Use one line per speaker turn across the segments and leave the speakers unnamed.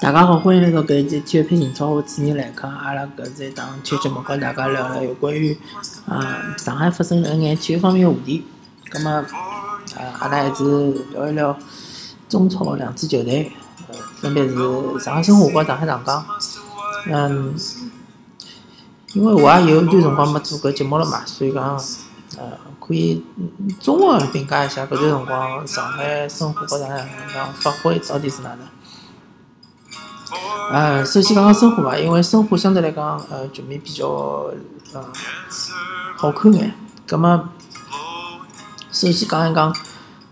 大家好，欢迎来到搿一期体育配英超，我主持人来客。阿拉搿是一档体育节目，跟大家聊聊有关于啊上海发生的一眼体育方面的话题。葛末啊，阿拉还是聊一聊中超两支球队，分别是上海申花和上海上港。嗯，因为我也有一段辰光没做搿节目了嘛，所以讲呃可以综合评价一下搿段辰光上海申花和上海上港发挥到底是哪能。呃，首先讲讲申花吧，因为申花相对来讲，呃，局面比较呃好看眼。葛么，首先讲一讲，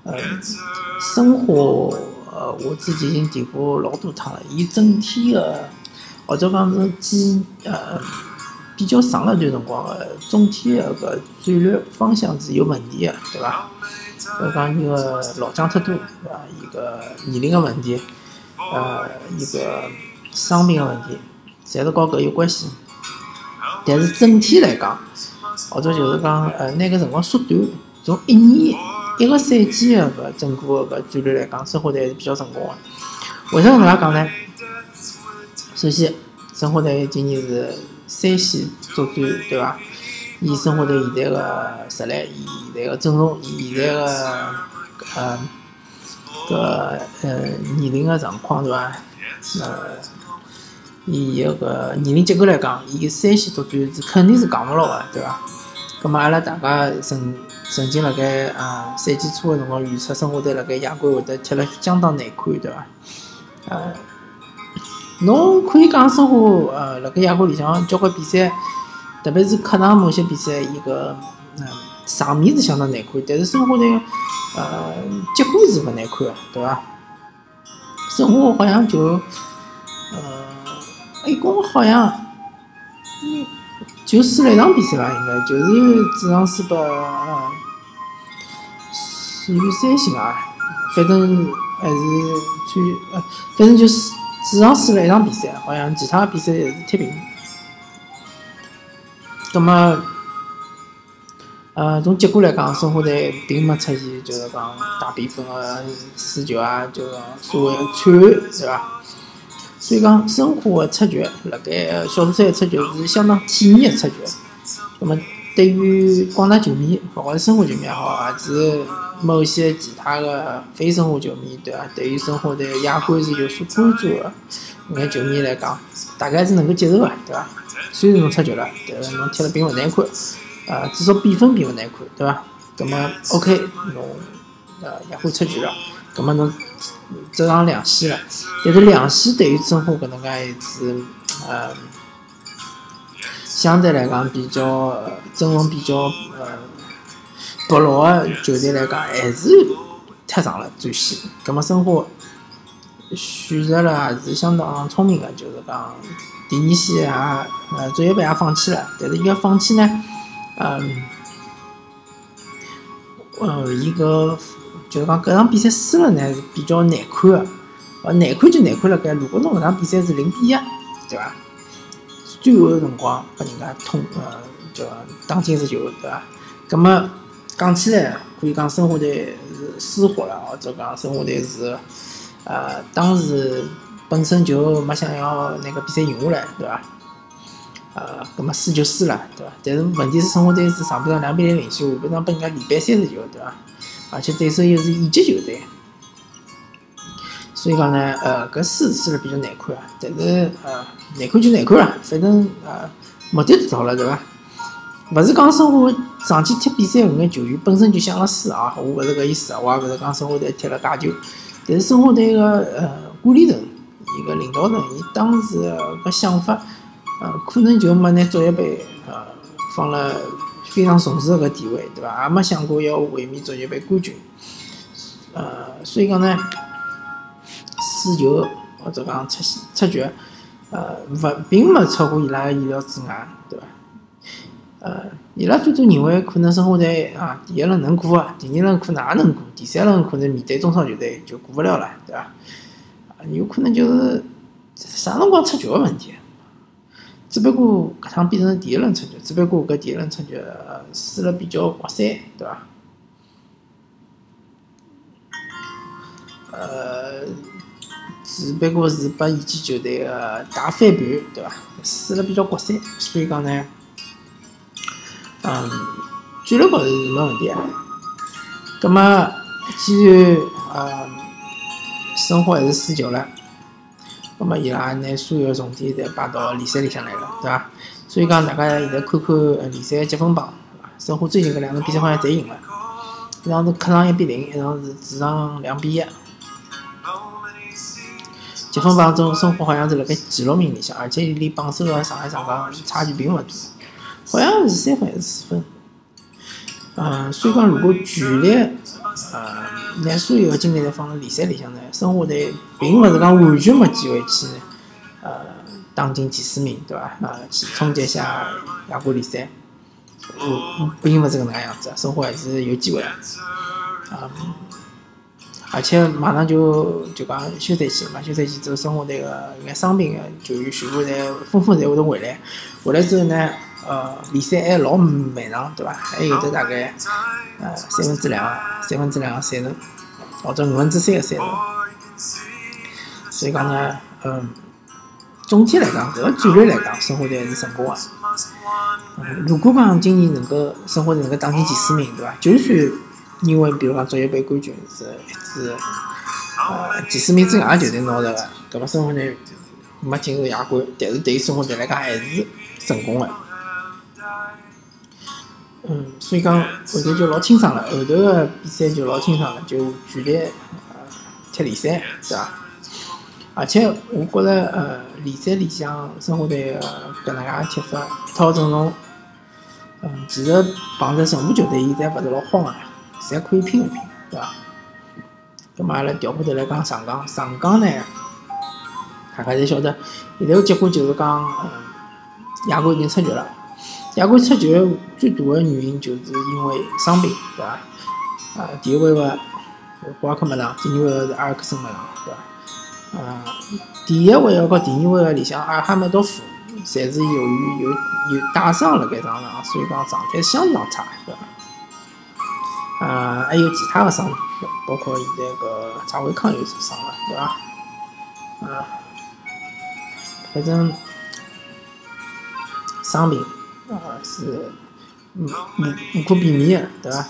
呃，申花，呃，我之前已经提过老多趟了，伊整体的或者讲是几呃比较长了段辰光的总体的搿战略方向是有问题的，对伐？要讲伊个老将太多，对伐？伊个年龄个问题，呃，一个。伤病个问题，侪是和搿有关系。但是整体来讲，或者就是讲，呃，拿搿辰光缩短，从一年一个赛季个搿整个搿战略来讲，申花队还是比较成功个。为啥搿能介讲呢？首先，申花队今年是三线作战，对伐？以申花队现在个实力，以现在个阵容，以现在个呃搿呃年龄个状况，对伐？呃。以一个年龄结构来讲，伊三线作战是肯定是扛勿牢个，对伐？葛末阿拉大家曾曾经辣盖啊赛季初个辰光预测申花队辣盖亚冠会得踢了相当难看，对伐？呃，侬可以讲申花呃辣盖亚冠里向交关比赛，特别是客场某些比赛，伊个嗯场面是相当难看，但是申花队呃结果是勿难看个，对伐？申花好像就。呃一共好像，就输了一场比赛吧，应该就是主场输拨属于三星啊，反正还是参，呃，反正就是主场输了一场比赛，好像其他比赛也是踢平。那么，呃，从结果来讲，申花队并没出现就是讲大比分的输球啊，就是所谓惨案，对吧？所以讲，申花的出局，辣盖小组赛出局是相当体面的出局。那么，对于广大球迷，勿管是申花球迷也好，还是某些其他的非申花球迷，对伐？对于申花队亚冠是有所关注的，眼球迷来讲，大概是能够接受的，对伐？虽然侬出局了，但是侬踢得并勿难看，啊，至少比分并勿难看，对伐？那么，OK，侬呃也会出局了。葛么侬走上两线了，但是两线对于申花搿能介一支，呃，相对来讲比较阵容比较呃薄弱的球队来讲，还是太长了最线。葛么申花选择了还是相当聪明的，就是讲第二线也呃作业杯也放弃了，但是伊个放弃呢，嗯，呃伊个。就是讲搿场比赛输了呢是比较难看个，呃难看就难看了该。如果侬搿场比赛是零比一，对伐？最后个辰光拨人家通呃叫打进一球，对伐？葛末讲起来可以讲申花队是输火了，或者讲申花队是呃当时本身就没想要拿个比赛赢下来，对伐？呃，葛末输就输了，对伐？但是问题是申花队是上半场两比零领先，下半场拨人家连扳三十球，对伐？而且对手又是乙级球队，所以讲呢，呃，搿输输了比较难看啊。但是呃，难看就难看了，反正呃，目的达到了，对伐？勿是讲申花上去踢比赛搿眼球员本身就想了输啊，我勿是搿意思啊，我也勿是讲申花队踢了介久。但是申花队个呃管理层，伊个领导层，伊当时个想法，呃，可能就没拿足协杯呃放了。非常重视个地位，对伐？也没想过要卫冕足协杯冠军，呃，所以讲呢，输球或者讲出出局，呃，勿并没超过伊拉个意料之外，对伐？呃，伊拉最多认为可能申花队啊，第一轮能过啊，第二轮可能也能过，第三轮可能面对中超球队就过不了了，对伐？有可能就是啥辰光出局个问题。只不过搿趟变成第一轮出局，只不过搿第一轮出局输了比较刮三，对伐？呃，只不过是拨意见球队个大翻盘，对伐？输了比较国三，所以讲呢，嗯，俱乐部是没问题啊。葛么，既然呃，申花还是输球了，葛么伊拉拿所有重点侪摆到联赛里向来了，对伐？所以讲，大家现在看看联赛积分榜，申花最近搿两场比赛好像侪赢了，一场是客场一比零，一场是主场两比一。积分榜中，申花好像是辣盖前六名里向，而且离榜首个上海上港差距并勿大，好像是三分还是四分。嗯，所以讲，如果全力呃拿所有的精力侪放辣联赛里向呢，申花队并勿是讲完全没机会去呃打进前四名，对伐？呃，去冲击一下亚冠联赛，嗯，并勿是搿能介样子，申花还是有机会啊。而且马上就就讲休赛期了嘛，休赛期之后，申花队个眼伤病个球员全部侪纷纷侪会得回来。回来之后呢，呃，联赛还老漫长，对伐？还有得大概呃三分之两、三分之两个赛程，或者五分之三个赛程。所以讲呢，嗯，总体来讲，搿个战略来讲，申花队还是成功个。嗯，如果讲今年能够申花队能够打进前四名，对伐？就算因为比如讲足协杯冠军是一支呃前四名之外球队拿着个，搿么申花队没进入亚冠，但是对于申花队来讲还是成功个。嗯，所以讲后头就老清爽了，后头个比赛就老清爽了，就全力呃踢联赛，对伐？而且我觉着呃联赛里向申花队个搿能介踢法一套阵容，嗯，其实碰着任何球队现在勿是老慌个。侪可以拼一拼，对伐？咁么阿拉调过头来讲上港，上港呢，大家侪晓得，现在个结果就是讲，嗯，亚冠已经出局了。亚冠出局最大的原因就是因为伤病，对伐？啊，第一回合博尔克没上，第二位是阿尔克森没上，对伐？啊，第一位和第二回合里向，阿哈梅多夫侪是由于有有带伤辣盖场上，所以讲状态相当差，对伐？啊，还有其他的伤，包括现在个张伟康又受伤了，对吧？啊，反正伤病啊是无无无可避免的，对吧？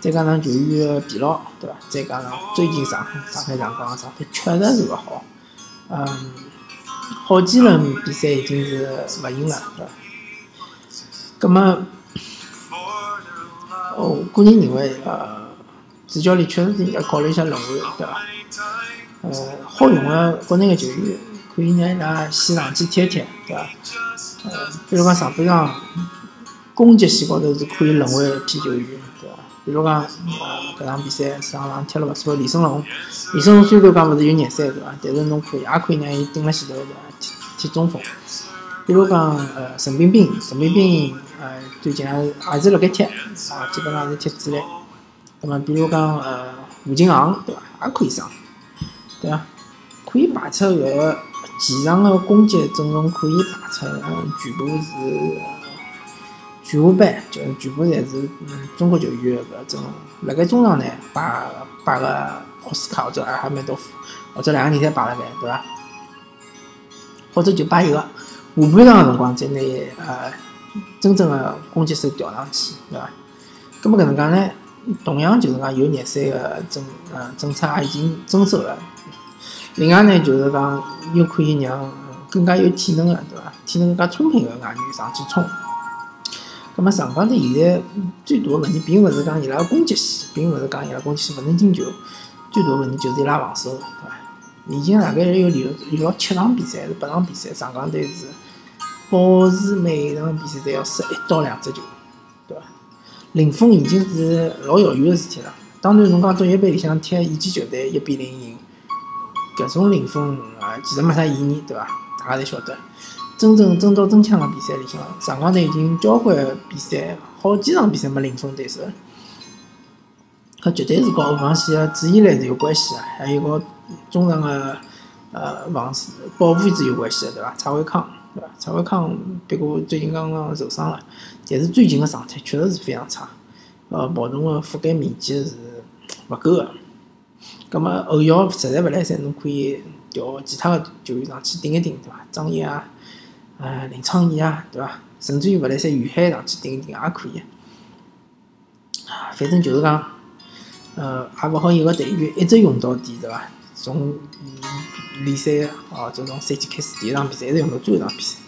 再加上球员的疲劳，对吧？再加上最近上上海上港状态确实是勿好，嗯，好几轮比赛已经是勿赢了，对吧？那么。我个人认为，呃，主教练确实是应该考虑一下轮换，对伐？呃，好用的国内的球员，可以让伊拉先上去踢一踢，对伐？呃，比如讲上半场攻击线高头是可以轮换一批球员，对伐？比如讲，搿场比赛上场踢了勿错，李胜龙，李胜龙虽然讲勿是有廿三，对伐？但是侬可以，也可以让伊顶辣前头，对伐？踢踢中锋。比如讲，呃，陈彬彬，陈彬彬。呃，最近也也是辣盖踢，啊，基本上是踢主力。那么，比如讲，呃，吴金航，对伐？也可以上，对伐？可以排出搿个前场个攻击阵容，可以排出，嗯，全部是全华班，就是全部侪是嗯中国球员个搿阵容。辣盖中场呢，摆摆个奥斯卡或者阿哈梅多，或者两个人侪摆辣盖，对伐？或者就摆一个下半场个辰光再拿呃。真正的攻击手调上去，对伐？咁么搿能介呢？同样就是讲有热身个政呃政策也已经遵守了。另外呢，就是讲又可以让更加有体能个，对伐？体能更加充沛个外援上去冲。咁么上港队现在最大个问题，并勿是讲伊拉个攻击线，并勿是讲伊拉攻击线勿能进球，最大个问题就是伊拉防守，对伐？已经大概有连了连了七场比赛，还是八场比赛，上港队是。保持每场比赛都要失一到两只球，对伐？零封已经是老遥远个事体了。当然，侬讲足协杯里向踢一级球队一比零赢，搿种零封啊，其实没啥意义，对伐？大家侪晓得。真正真刀真枪个比赛里向，上港队已经交关比赛，好几场比赛没零封对手，搿绝对是跟后防线个注意力是有关系个，还有个中场个呃防守保护是有关系个，对伐？蔡伟康。对伐？蔡伟康不过最近刚刚受伤了，但是最近的状态确实是非常差，呃，跑动的覆盖面积是勿够的。葛么后腰实在勿来三，侬可以调其他个球员上去顶一顶，对伐？张毅啊，呃，林昌义啊，对伐？甚至于勿来三于海上去顶一顶也可以。啊，反正就是讲，呃，也勿好一个队员一直用到底，对伐？从联赛哦，就从赛季开始第一场比赛一直用到最后一场比赛，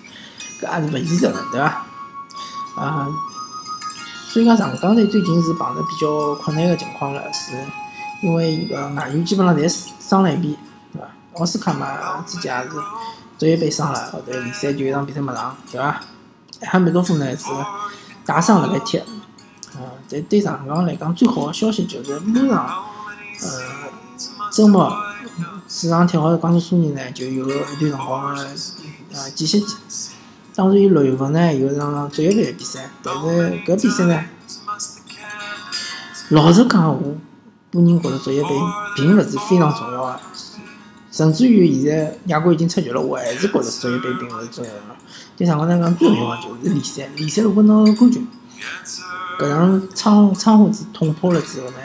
搿也是勿现实个，对伐？啊，所以讲上港队最近是碰着比较困难个情况了，是因为伊个外援基本上侪伤了一遍，对伐？奥斯卡嘛，之前也是职业杯伤了，后头联赛就一场比赛没上，对伐？哈梅多夫呢是带伤辣盖踢，呃，但对上港来讲最好个消息就是马上，呃，周末主场踢好江苏苏宁呢就有一段辰光呃间歇期。当然，伊六月份呢有一场职业杯个比赛，但是搿比赛呢，老实讲，我本人觉着职业杯并勿是非常重要个，甚至于现在亚冠已经出局了，我还是觉得职业杯并勿是重要个。对上港来讲，最重要个就是联赛，联赛如果拿到冠军，搿场窗窗户纸捅破了之后呢，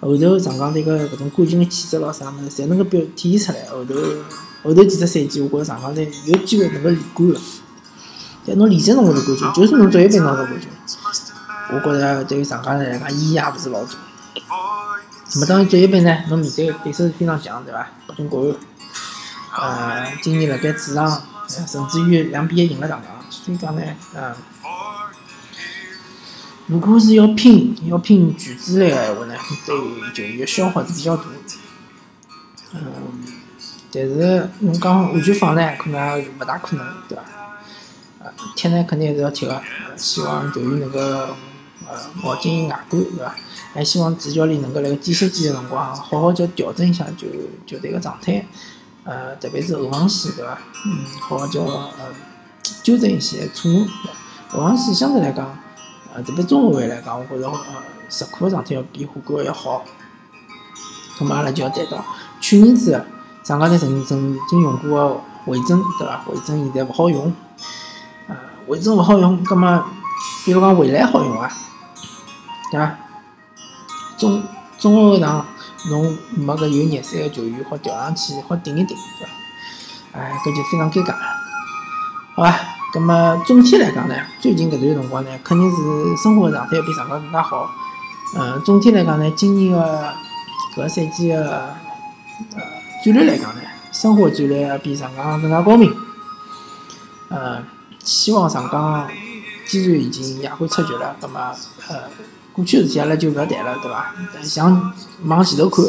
后头上港队个搿种冠军个气质咾啥物事，侪能够表体现出来。后头后头几只赛季，我觉着上港队有机会能够连冠了。但侬联赛拿勿到冠军，就算侬职业杯拿到冠军，我觉着对于上港来讲意义也勿是老大。那么当然职业杯呢，侬面对个对手是非常强，对伐？北京国安，呃，今年辣盖主场。甚至于两比一赢了上港，所以讲呢，嗯，如果是要拼要拼全主力个闲话呢，对球员消耗是比较大。嗯，但是侬讲完全放呢，可能勿大可能，对伐？呃，踢呢肯定还是要踢个，希望球员能够呃跑进外观，对伐？还希望主教练能够辣盖间歇期个辰光，好好叫调整一下球球队个状态。呃，特别是后防线，对伐？嗯，好好叫呃纠正一些错误。后防线相对来讲，呃，特别中后卫来讲，我觉着呃，石库个状态要比火锅要好。咁么阿拉就要谈到去年子上港队曾曾经用过个维珍，对伐？维珍现在勿好用，呃，维珍勿好用，咁么比如讲未来好用啊，对伐？中中后场。侬没个有热身个球员好调上去，好顶一顶，对伐？哎，搿就非常尴尬了，好伐？葛末总体来讲呢，最近搿段辰光呢，肯定是生活状态要比上港更加好。嗯，总体来讲呢，今年个搿赛季个呃战略来讲呢，生活战略要比上港更加高明。嗯，希望上港既然已经亚冠出局了，葛末呃。过去事体阿拉就勿要谈了，对伐？想往前头看，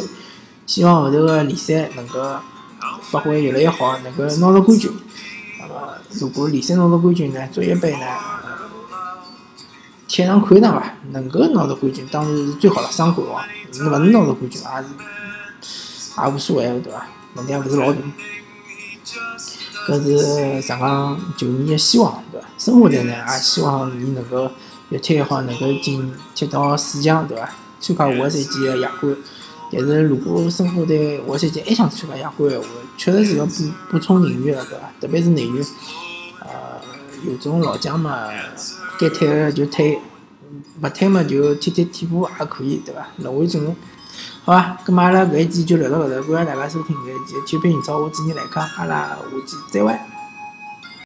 希望后头个联赛能够发挥越来越好，能够拿到冠军。那么，如果联赛拿到冠军呢，足协杯呢，踢场看一场伐？能够拿到冠军，当然是最好了，双冠王。勿能拿到冠军，也是也无所谓，对伐？问题也勿是老大。搿是上港球迷个希望，对伐？生活队呢，也希望伊能够。越踢越好，能够进踢到四强，对伐？参加下个赛季个亚冠。但是如果申花队下个赛季还想参加亚冠个话，确实是要补补充人员了，对伐？特别是内援，呃，有种老将嘛，该退个就退，勿退嘛就踢踢替补也可以，对伐？轮回阵容，好伐？咁么阿拉搿一期就聊到搿头，感谢大家收听搿一期体育频道，我主持人来客，阿拉下期再会。